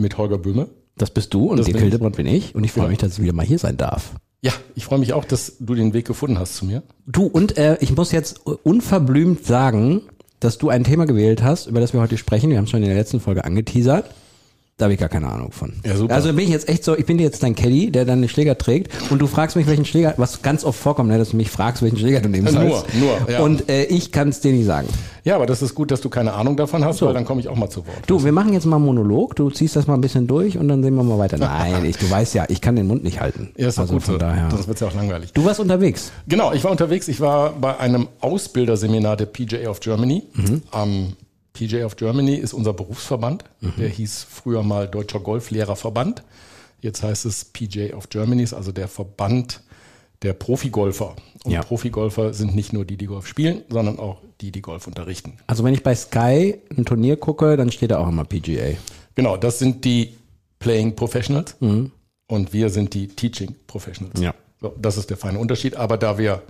mit Holger Böhme. Das bist du und Das Dirk bin ich. Hildebrand bin ich und ich freue Ja. mich, dass ich wieder mal hier sein darf. Ja, ich freue mich auch, dass du den Weg gefunden hast zu mir. Du und äh, ich muss jetzt unverblümt sagen, dass du ein Thema gewählt hast, über das wir heute sprechen. Wir haben es schon in der letzten Folge angeteasert. Da habe ich gar keine Ahnung von. Ja, super. Also bin ich jetzt echt so, ich bin jetzt dein Caddy, der dann den Schläger trägt und du fragst mich, welchen Schläger, was ganz oft vorkommt, ne, dass du mich fragst, welchen Schläger du nehmen Äh, nur, nur, ja. Und äh, ich kann es dir nicht sagen. Ja, aber das ist gut, dass du keine Ahnung davon hast, So. weil dann komme ich auch mal zu Wort. Du, wir machen jetzt mal einen Monolog, du ziehst das mal ein bisschen durch und dann sehen wir mal weiter. Nein, ich, du weißt ja, ich kann den Mund nicht halten. ja, ist also gut von daher. Sonst wird's ja auch langweilig. Du warst unterwegs. Genau, ich war unterwegs. Ich war bei einem Ausbilderseminar der PGA of Germany. Am PGA of Germany ist unser Berufsverband. Der hieß früher mal Deutscher Golflehrerverband. Jetzt heißt es PGA of Germany, ist also der Verband der Profigolfer. Und Ja. Profigolfer sind nicht nur die, die Golf spielen, sondern auch die, die Golf unterrichten. Also wenn ich bei Sky ein Turnier gucke, dann steht da auch immer PGA. Genau, das sind die Playing Professionals und wir sind die Teaching Professionals. Ja. So, das ist der feine Unterschied. Aber da wir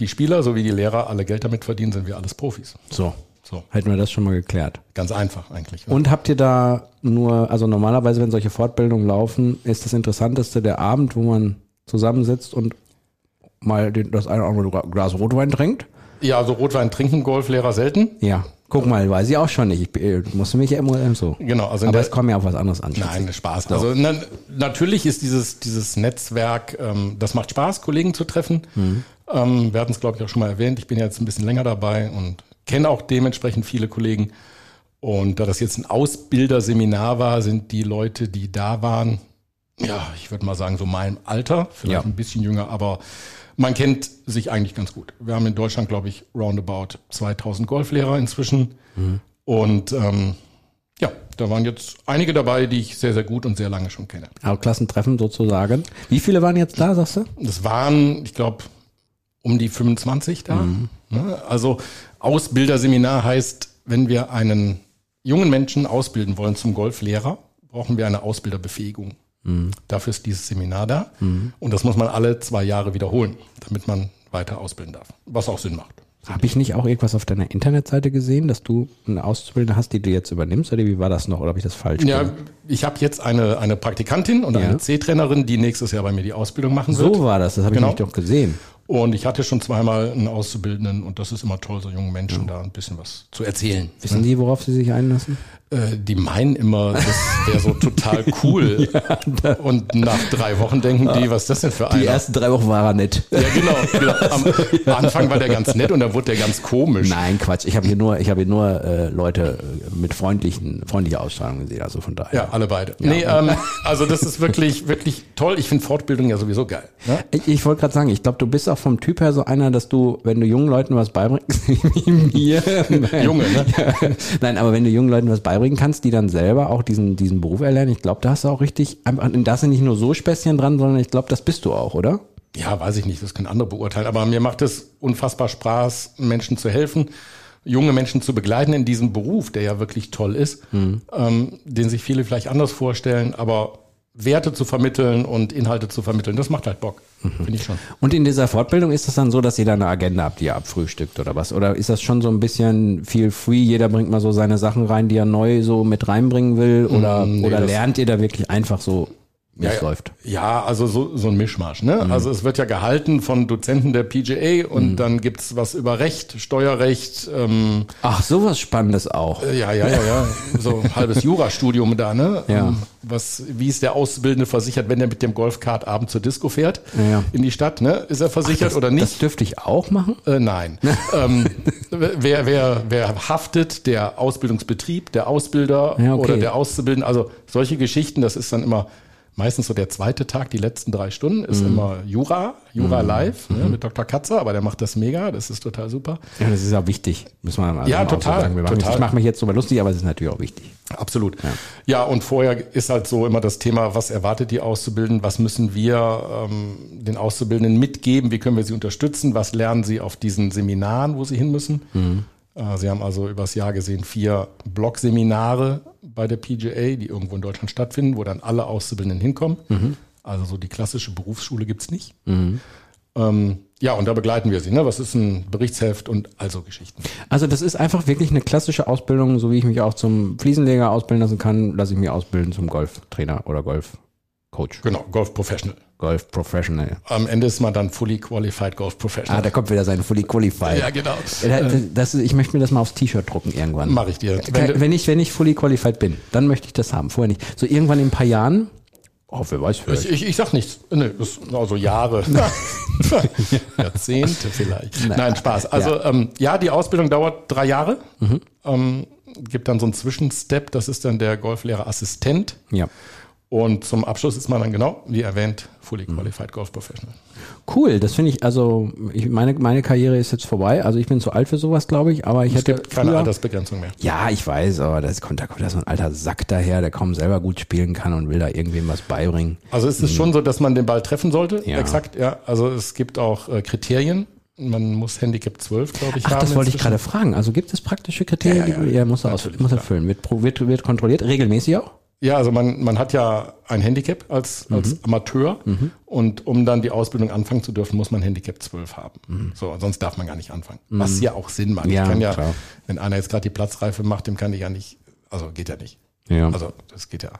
die Spieler sowie die Lehrer alle Geld damit verdienen, sind wir alles Profis. So, So, hätten wir das schon mal geklärt. ganz einfach eigentlich. Und habt ihr da nur, also normalerweise, wenn solche Fortbildungen laufen, ist das Interessanteste der Abend, wo man zusammensitzt und mal den, das eine oder andere Glas Rotwein trinkt? Ja, also Rotwein trinken Golflehrer selten. Ja. Guck mal, weiß ich auch schon nicht. Ich äh, musste mich ja immer so. Genau, also Aber es kommt ja auf was anderes an. Nein, Spaß. Also na, natürlich ist dieses, dieses Netzwerk, ähm, das macht Spaß, Kollegen zu treffen. Ähm, wir hatten es, glaube ich, auch schon mal erwähnt. Ich bin jetzt ein bisschen länger dabei und kenne auch dementsprechend viele Kollegen. Und da das jetzt ein Ausbilderseminar war, sind die Leute, die da waren, ja, ich würde mal sagen, so meinem Alter, vielleicht Ja. ein bisschen jünger, aber man kennt sich eigentlich ganz gut. Wir haben in Deutschland, glaube ich, roundabout 2000 Golflehrer inzwischen. Und ähm, ja, da waren jetzt einige dabei, die ich sehr, sehr gut und sehr lange schon kenne. Aber Klassentreffen sozusagen. Wie viele waren jetzt da, sagst du? Das waren, ich glaube, um die 25 da. Ne? Also Ausbilderseminar heißt, wenn wir einen jungen Menschen ausbilden wollen zum Golflehrer, brauchen wir eine Ausbilderbefähigung. Dafür ist dieses Seminar da. Und das muss man alle zwei Jahre wiederholen, damit man weiter ausbilden darf. Was auch Sinn macht. Habe ich nicht auch irgendwas auf deiner Internetseite gesehen, dass du eine Auszubildende hast, die du jetzt übernimmst? Oder wie war das noch? Oder habe ich das falsch Ja, gemacht? ich habe jetzt eine, eine Praktikantin und Ja. eine C-Trainerin, die nächstes Jahr bei mir die Ausbildung machen wird. So war das, das habe Genau. ich doch gesehen. Und ich hatte schon zweimal einen Auszubildenden und das ist immer toll, so jungen Menschen da ein bisschen was zu erzählen. Wissen die, worauf sie sich einlassen? Äh, die meinen immer, das wäre so total cool. und nach drei Wochen denken die, was ist das denn für einer? Die ersten drei Wochen war er nett. ja, genau. genau. Am Anfang war der ganz nett und dann wurde der ganz komisch. Nein, Quatsch. Ich habe hier nur, ich habe hier nur äh, Leute äh, mit freundlichen, freundlicher Ausstrahlung gesehen. Also von daher. Ja, alle beide. Nee, ähm, also das ist wirklich, wirklich toll. Ich finde Fortbildung ja sowieso geil. Ne? Ich, ich wollte gerade sagen, ich glaube, du bist auch vom Typ her so einer, dass du, wenn du jungen Leuten was beibringst, wie mir. Junge, ne? Nein, aber wenn du jungen Leuten was beibringen kannst, die dann selber auch diesen, diesen Beruf erlernen, ich glaube, da hast du auch richtig, einfach, da du nicht nur so Späßchen dran, sondern ich glaube, das bist du auch, oder? Ja, weiß ich nicht, das können andere beurteilen. Aber mir macht es unfassbar Spaß, Menschen zu helfen, junge Menschen zu begleiten in diesem Beruf, der ja wirklich toll ist, ähm, den sich viele vielleicht anders vorstellen, aber Werte zu vermitteln und Inhalte zu vermitteln, das macht halt Bock, finde ich schon. Und in dieser Fortbildung ist das dann so, dass ihr da eine Agenda habt, die ihr abfrühstückt oder was? Oder ist das schon so ein bisschen viel free? Jeder bringt mal so seine Sachen rein, die er neu so mit reinbringen will? Oder, Mm, nee, oder lernt ihr da wirklich einfach so, wie es ja, läuft? Ja, also so, so ein Mischmasch. Ne? Also es wird ja gehalten von Dozenten der PGA und dann gibt's was über Recht, Steuerrecht, ähm, Ach, sowas Spannendes auch. Äh, Ja, ja, ja, ja. So ein halbes Jurastudium da, ne? Ja. Ähm, Was, wie ist der Auszubildende versichert, wenn er mit dem Golfkart abends zur Disco fährt? Ja. In die Stadt, ne? Ist er versichert das, oder Das nicht? dürfte ich auch machen? Äh, nein. ähm, wer, wer, wer haftet? Der Ausbildungsbetrieb, der Ausbilder Ja, okay. oder der Auszubildende? Also solche Geschichten, das ist dann immer Meistens so der zweite Tag, die letzten drei Stunden, ist immer Jura, Jura live ne, mit Dr. Katzer, aber der macht das mega, das ist total super. Ja, das ist ja wichtig, muss man also Ja, auch so total, sagen. Wir machen, total. Ich mache mich jetzt sogar lustig, aber es ist natürlich auch wichtig. Absolut. Ja. und vorher ist halt so immer das Thema, was erwartet die Auszubildenden, was müssen wir ähm, den Auszubildenden mitgeben, wie können wir sie unterstützen, was lernen sie auf diesen Seminaren, wo sie hin müssen. Äh, Sie haben also übers Jahr gesehen vier Blog-Seminare bei der PGA, die irgendwo in Deutschland stattfinden, wo dann alle Auszubildenden hinkommen. Also so die klassische Berufsschule gibt's nicht. Ähm, ja, und da begleiten wir sie. Ne? Was ist ein Berichtsheft und also Geschichten. Also das ist einfach wirklich eine klassische Ausbildung, so wie ich mich auch zum Fliesenleger ausbilden lassen kann, lasse ich mich ausbilden zum Golftrainer oder Golfcoach. Genau, Golf Professional. Golf Professional. Am Ende ist man dann fully qualified Golf Professional. Ah, da kommt wieder sein Fully Qualified. ja, genau. Ja, Das, ich möchte mir das mal aufs T-Shirt drucken irgendwann. Mache ich dir. Wenn, wenn, ich, wenn ich fully qualified bin, dann möchte ich das haben. Vorher nicht. So irgendwann in ein paar Jahren, oh, wer weiß, vielleicht. Ich, ich, ich sag nichts. Nee, das sind also Jahre. Jahrzehnte vielleicht. Nein, Spaß. Also ähm, ja, die Ausbildung dauert drei Jahre. Ähm, gibt dann so einen Zwischenstep, das ist dann der Golflehrerassistent. ja. Und zum Abschluss ist man dann genau, wie erwähnt, Fully Qualified Golf Professional. Cool, das finde ich, also ich, meine, meine Karriere ist jetzt vorbei. Also ich bin zu alt für sowas, glaube ich, aber ich Es hätte gibt keine früher- Altersbegrenzung mehr. Ja, ich weiß, aber das kommt, da kommt da so ein alter Sack daher, der kaum selber gut spielen kann und will da irgendwem was beibringen. Also es ist schon so, dass man den Ball treffen sollte. Mhm. Ja. Exakt, ja. Also es gibt auch äh, Kriterien. Man muss Handicap 12, glaube ich, Ach, haben. das wollte ich gerade fragen. Also gibt es praktische Kriterien, Ja, ja, die ja, muss er, aus, muss er füllen? Wird, wird, wird kontrolliert, regelmäßig auch? Ja, also man, man hat ja ein Handicap als, Mhm. als Amateur und um dann die Ausbildung anfangen zu dürfen, muss man Handicap 12 haben. So, sonst darf man gar nicht anfangen. Was ja auch Sinn macht. Mhm. Ja, ich kann ja, klar. wenn einer jetzt gerade die Platzreife macht, dem kann ich ja nicht, also geht ja nicht. Ja. Also das geht ja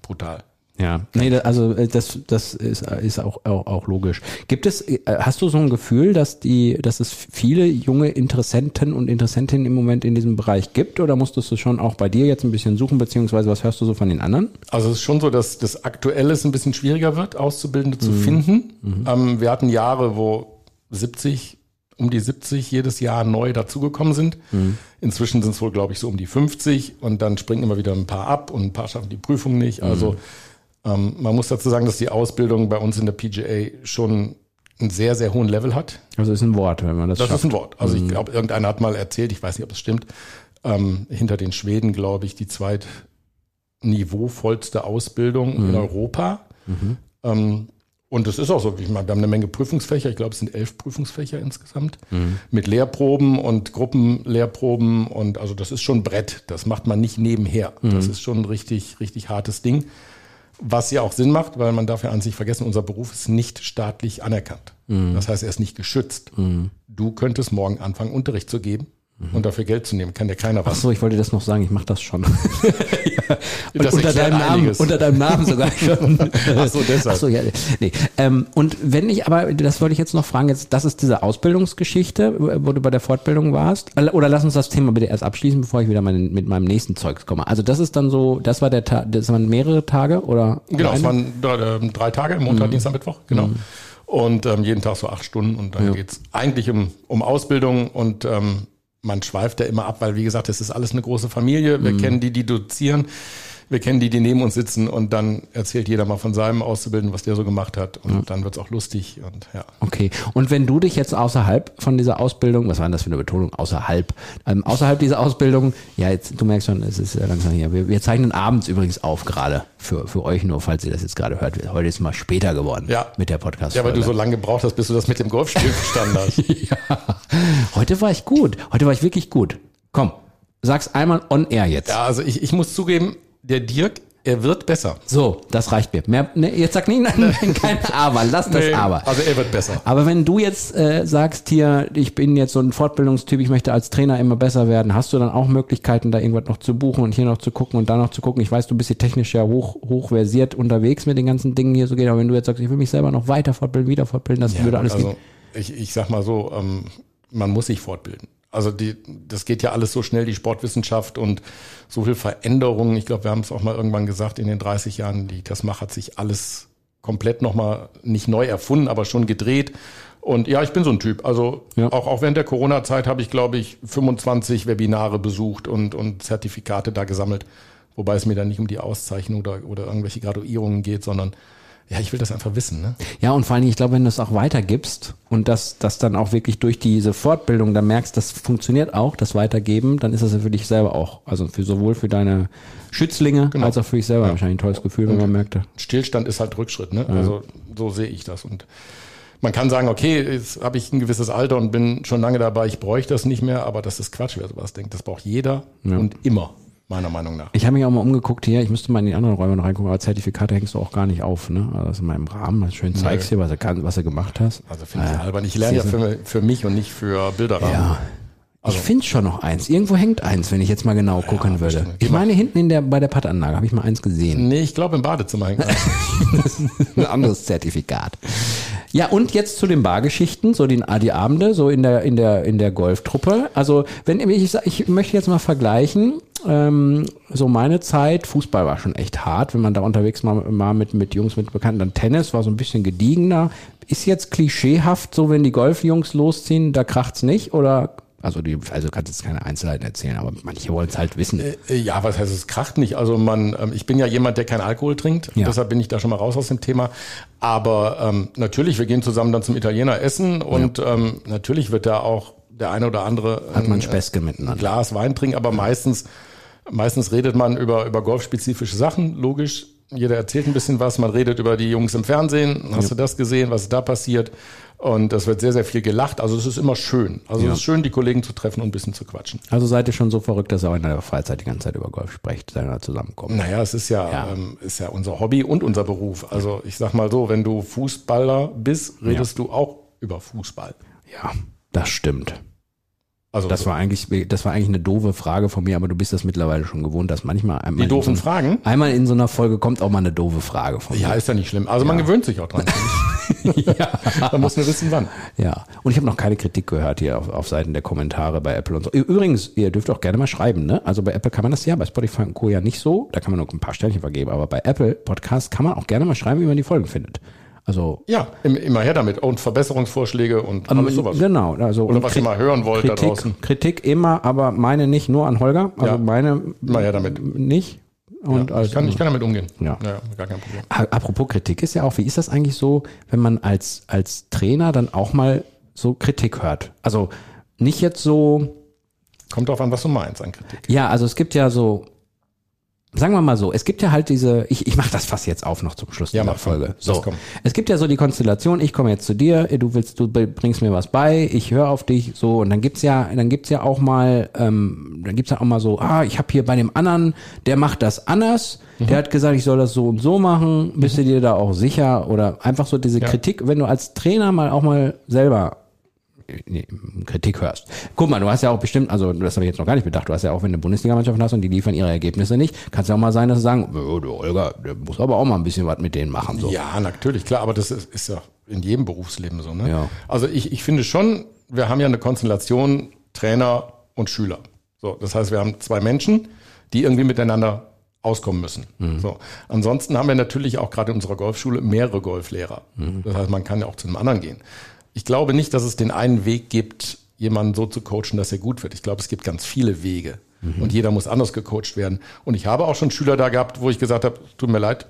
brutal. Ja, nee, also äh, das, das ist, ist auch, auch, auch logisch. Gibt es, äh, hast du so ein Gefühl, dass die, dass es viele junge Interessenten und Interessentinnen im Moment in diesem Bereich gibt oder musstest du schon auch bei dir jetzt ein bisschen suchen, beziehungsweise was hörst du so von den anderen? Also es ist schon so, dass das aktuell es ein bisschen schwieriger wird, Auszubildende Mhm. zu finden. Ähm, wir hatten Jahre, wo 70, um die 70 jedes Jahr neu dazugekommen sind. Mhm. Inzwischen sind es wohl, glaube ich, so um die 50 und dann springen immer wieder ein paar ab und ein paar schaffen die Prüfung nicht. Mhm. Also ähm, man muss dazu sagen, dass die Ausbildung bei uns in der PGA schon einen sehr, sehr hohen Level hat. Also ist ein Wort, wenn man das, Das schafft. ist ein Wort. Also ich glaube, irgendeiner hat mal erzählt, ich weiß nicht, ob es stimmt, ähm, hinter den Schweden, glaube ich, die zweitniveauvollste Ausbildung in Europa. Ähm, und es ist auch so, ich meine, wir haben eine Menge Prüfungsfächer, ich glaube, es sind elf Prüfungsfächer insgesamt, mit Lehrproben und Gruppenlehrproben und also das ist schon ein Brett, das macht man nicht nebenher. Das ist schon ein richtig, richtig hartes Ding. Was ja auch Sinn macht, weil man darf ja an sich vergessen, unser Beruf ist nicht staatlich anerkannt. Das heißt, er ist nicht geschützt. Du könntest morgen anfangen, Unterricht zu geben und dafür Geld zu nehmen. Kann dir keiner was. so, ich wollte das noch sagen, ich mache das schon. ja. Und Das unter deinem Namen, unter deinem Namen sogar schon. Ach so, deshalb. Ach so, ja, nee. Ähm, und wenn ich aber, das wollte ich jetzt noch fragen, jetzt, das ist diese Ausbildungsgeschichte, wo du bei der Fortbildung warst. Oder lass uns das Thema bitte erst abschließen, bevor ich wieder mein, mit meinem nächsten Zeugs komme. Also das ist dann so, das war der Tag, das waren mehrere Tage oder? Genau, es waren drei, ähm, drei Tage, Montag, Dienstag, Mittwoch, genau. Und ähm, jeden Tag so acht Stunden und dann Ja. geht's eigentlich um, um Ausbildung und ähm, man schweift ja immer ab, weil wie gesagt, es ist alles eine große Familie. Wir kennen die, die dozieren, wir kennen die, die neben uns sitzen und dann erzählt jeder mal von seinem Auszubildenden, was der so gemacht hat und dann wird's auch lustig und ja. Okay. Und wenn du dich jetzt außerhalb von dieser Ausbildung, was war denn das für eine Betonung? Außerhalb, ähm, außerhalb dieser Ausbildung, ja, jetzt, du merkst schon, es ist ja langsam hier. Wir, wir zeichnen abends übrigens auf gerade für, für euch nur, falls ihr das jetzt gerade hört. Heute ist mal später geworden Ja. mit der podcast Ja, weil du so lange gebraucht hast, bis du das mit dem Golfspiel verstanden hast. ja. Heute war ich gut. Heute war ich wirklich gut. Komm, sag's einmal on air jetzt. Ja, also ich, ich muss zugeben, der Dirk, er wird besser. So, das reicht mir. Mehr, ne, jetzt sag nicht, nein, nein, kein Aber, lass das Nee, Aber. Also er wird besser. Aber wenn du jetzt äh, sagst hier, ich bin jetzt so ein Fortbildungstyp, ich möchte als Trainer immer besser werden, hast du dann auch Möglichkeiten, da irgendwas noch zu buchen und hier noch zu gucken und da noch zu gucken? Ich weiß, du bist hier technisch ja hoch, hochversiert unterwegs mit den ganzen Dingen hier so geht, aber wenn du jetzt sagst, ich will mich selber noch weiter fortbilden, wieder fortbilden, das würde alles also gehen. ich, ich sag mal so, ähm, man muss sich fortbilden. Also die, das geht ja alles so schnell, die Sportwissenschaft und so viel Veränderungen. Ich glaube, wir haben es auch mal irgendwann gesagt, in den 30 Jahren, die das macht, hat sich alles komplett nochmal nicht neu erfunden, aber schon gedreht. Und ja, ich bin so ein Typ. Also Ja. auch, auch während der Corona-Zeit habe ich, glaube ich, 25 Webinare besucht und, und Zertifikate da gesammelt. Wobei es mir dann nicht um die Auszeichnung oder, oder irgendwelche Graduierungen geht, sondern ja, ich will das einfach wissen. Ne? Ja, und vor allem, ich glaube, wenn du es auch weitergibst und das, das dann auch wirklich durch diese Fortbildung dann merkst, das funktioniert auch, das Weitergeben, dann ist das ja für dich selber auch, also für sowohl für deine Schützlinge Genau. als auch für dich selber Ja. wahrscheinlich ein tolles Gefühl, wenn man merkt, Stillstand ist halt Rückschritt. Ne? Also so sehe ich das. Und man kann sagen, okay, jetzt habe ich ein gewisses Alter und bin schon lange dabei, ich bräuchte das nicht mehr, aber das ist Quatsch, wer sowas denkt. Das braucht jeder und immer, meiner Meinung nach. Ich habe mich auch mal umgeguckt hier, ich müsste mal in die anderen Räume noch reingucken, aber Zertifikate hängst du auch gar nicht auf, ne? Also das in meinem Rahmen, das schön zeigst hier, was du, kann, was du gemacht hast. Also finde ich albern. Ich lerne ja für, für mich und nicht für Bilderrahmen. Ja. Also ich finde schon noch eins. Irgendwo hängt eins, wenn ich jetzt mal genau gucken würde. bestimmt. Ich meine, hinten in der, bei der Pattanlage habe ich mal eins gesehen. Nee, ich glaube im Badezimmer hängt eins. Ein anderes Zertifikat. Ja, und jetzt zu den Bargeschichten, so die, die Abende, so in der, in der, in der Golftruppe. Also, wenn ich, ich möchte jetzt mal vergleichen, ähm, so meine Zeit, Fußball war schon echt hart, wenn man da unterwegs mal, mal mit, mit Jungs, mit Bekannten, dann Tennis war so ein bisschen gediegener. Ist jetzt klischeehaft, so wenn die Golfjungs losziehen, da kracht's nicht oder, also die, also du kannst jetzt keine Einzelheiten erzählen, aber manche wollen es halt wissen. Äh, Ja, was heißt es kracht nicht? Also man, ähm, ich bin ja jemand, der kein Alkohol trinkt, Ja. deshalb bin ich da schon mal raus aus dem Thema. Aber ähm, natürlich, wir gehen zusammen dann zum Italiener essen und ähm, natürlich wird da auch der eine oder andere Hat man ein, Späßke ein miteinander. Glas Wein trinken, aber meistens meistens redet man über über golfspezifische Sachen, logisch. Jeder erzählt ein bisschen was, man redet über die Jungs im Fernsehen, hast du das gesehen, was da passiert? Und das wird sehr, sehr viel gelacht. Also es ist immer schön. Also es ist schön, die Kollegen zu treffen und ein bisschen zu quatschen. Also seid ihr schon so verrückt, dass ihr auch in der Freizeit die ganze Zeit über Golf sprecht, wenn ihr zusammenkommt. Naja, es ist ja, Ja. Ähm, ist ja unser Hobby und unser Beruf. Also ich sag mal so, wenn du Fußballer bist, redest du auch über Fußball. Ja, das stimmt. Also Das war eigentlich, das war eigentlich eine doofe Frage von mir, aber du bist das mittlerweile schon gewohnt, dass manchmal einmal die in doofen so, Fragen. einmal in so einer Folge kommt auch mal eine doofe Frage von Ja, mir. ist ja nicht schlimm. Also man gewöhnt sich auch dran. ja. Man muss nur wissen, wann. Ja. Und ich habe noch keine Kritik gehört hier auf, auf Seiten der Kommentare bei Apple und so. Übrigens, ihr dürft auch gerne mal schreiben, ne? Also bei Apple kann man das ja, bei Spotify und Co. ja nicht so. Da kann man nur ein paar Sternchen vergeben, aber bei Apple Podcast kann man auch gerne mal schreiben, wie man die Folgen findet. Also Ja, im- immer her damit. Und Verbesserungsvorschläge und alles sowas. Genau, also Oder was ihr mal hören wollt da Kritik, draußen. Kritik immer, aber meine nicht nur an Holger, also Ja. meine Immer her damit. nicht. Und Ja, also, ich, kann, ich kann damit umgehen. Ja. gar kein Problem. Apropos Kritik ist ja auch, wie ist das eigentlich so, wenn man als, als Trainer dann auch mal so Kritik hört? Also nicht jetzt so, Kommt drauf an, was du meinst an Kritik. ja, also es gibt ja so, sagen wir mal so, es gibt ja halt diese, ich, ich mache das fast jetzt auf noch zum Schluss Ja, dieser Folge. So, es gibt ja so die Konstellation, ich komme jetzt zu dir, du willst, du bringst mir was bei, ich höre auf dich, so. Und dann gibt's ja, dann gibt's ja auch mal, ähm, dann gibt's ja auch mal so, ah, ich habe hier bei dem anderen, der macht das anders, Mhm. der hat gesagt, ich soll das so und so machen, bist du dir da auch sicher? Oder einfach so diese Kritik, wenn du als Trainer mal auch mal selber nee, Kritik hörst. Guck mal, du hast ja auch bestimmt, also das habe ich jetzt noch gar nicht bedacht, du hast ja auch, wenn du Bundesligamannschaften hast und die liefern ihre Ergebnisse nicht, kann es ja auch mal sein, dass sie sagen, oh, der Olga, der muss aber auch mal ein bisschen was mit denen machen. So. Ja, natürlich, klar, aber das ist, ist ja in jedem Berufsleben so. Ne? Ja. Also ich, ich finde schon, wir haben ja eine Konstellation Trainer und Schüler. So, das heißt, wir haben zwei Menschen, die irgendwie miteinander auskommen müssen. So. Ansonsten haben wir natürlich auch gerade in unserer Golfschule mehrere Golflehrer. Das heißt, man kann ja auch zu einem anderen gehen. Ich glaube nicht, dass es den einen Weg gibt, jemanden so zu coachen, dass er gut wird. Ich glaube, es gibt ganz viele Wege. Und jeder muss anders gecoacht werden. Und ich habe auch schon Schüler da gehabt, wo ich gesagt habe, tut mir leid,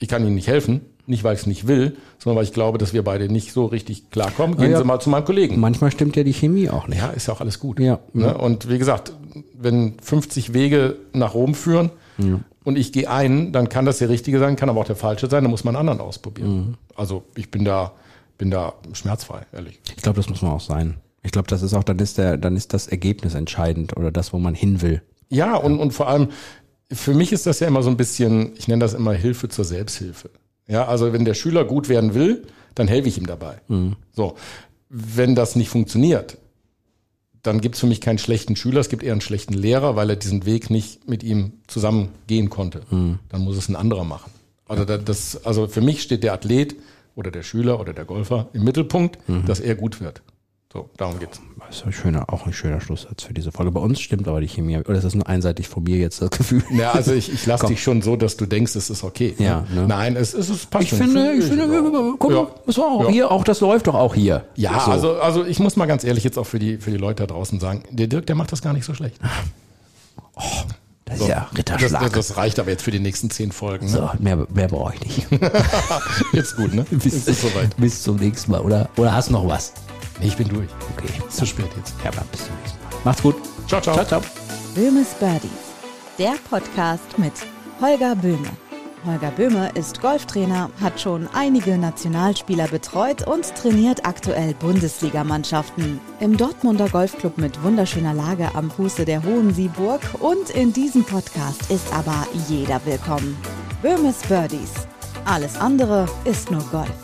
ich kann Ihnen nicht helfen. Nicht, weil ich es nicht will, sondern weil ich glaube, dass wir beide nicht so richtig klarkommen. Gehen Ja. Sie mal zu meinem Kollegen. Manchmal stimmt ja die Chemie auch nicht. Ja, ist ja auch alles gut. Ja. Ne? Und wie gesagt, wenn 50 Wege nach Rom führen und ich gehe einen, dann kann das der richtige sein, kann aber auch der falsche sein, dann muss man einen anderen ausprobieren. Mhm. Also ich bin da, bin da schmerzfrei, ehrlich. Ich glaube, das muss man auch sein. Ich glaube, das ist auch, dann ist der, dann ist das Ergebnis entscheidend oder das, wo man hin will. Ja, und, und vor allem, für mich ist das ja immer so ein bisschen, ich nenne das immer Hilfe zur Selbsthilfe. Ja, also wenn der Schüler gut werden will, dann helfe ich ihm dabei. So, wenn das nicht funktioniert, dann gibt es für mich keinen schlechten Schüler, es gibt eher einen schlechten Lehrer, weil er diesen Weg nicht mit ihm zusammen gehen konnte. Dann muss es ein anderer machen. Also da- das, also für mich steht der Athlet oder der Schüler oder der Golfer im Mittelpunkt, dass er gut wird. So, darum geht's. Das ist ein schöner, auch ein schöner Schlusssatz für diese Folge. Bei uns stimmt aber die Chemie. Oder ist das nur einseitig von mir jetzt das Gefühl? Ja, also ich, ich lasse dich schon so, dass du denkst, es ist okay. Ja, ne? Nein, es, es, es passt Ich finde, ich finde, ja. guck mal, Ja. das war auch Ja. hier, auch das läuft doch auch hier. Ja, So. also, also ich muss mal ganz ehrlich jetzt auch für die, für die Leute da draußen sagen, der Dirk, der macht das gar nicht so schlecht. Das So. ist ja Ritterschlag. das, das reicht aber jetzt für die nächsten zehn Folgen. Ne? so, mehr, mehr brauche ich nicht. Jetzt gut, ne? Jetzt ist soweit. bis zum nächsten Mal, oder? Oder hast du noch was? Nee, ich bin durch. Okay. Ist zu spät jetzt. Ja, dann bis zum nächsten Mal. Macht's gut. Ciao, ciao. Ciao, ciao. Böhmes Birdies, der Podcast mit Holger Böhme. Holger Böhme ist Golftrainer, hat schon einige Nationalspieler betreut und trainiert aktuell Bundesligamannschaften. Im Dortmunder Golfclub mit wunderschöner Lage am Fuße der Hohen Sieburg und in diesem Podcast ist aber jeder willkommen. Böhmes Birdies. Alles andere ist nur Golf.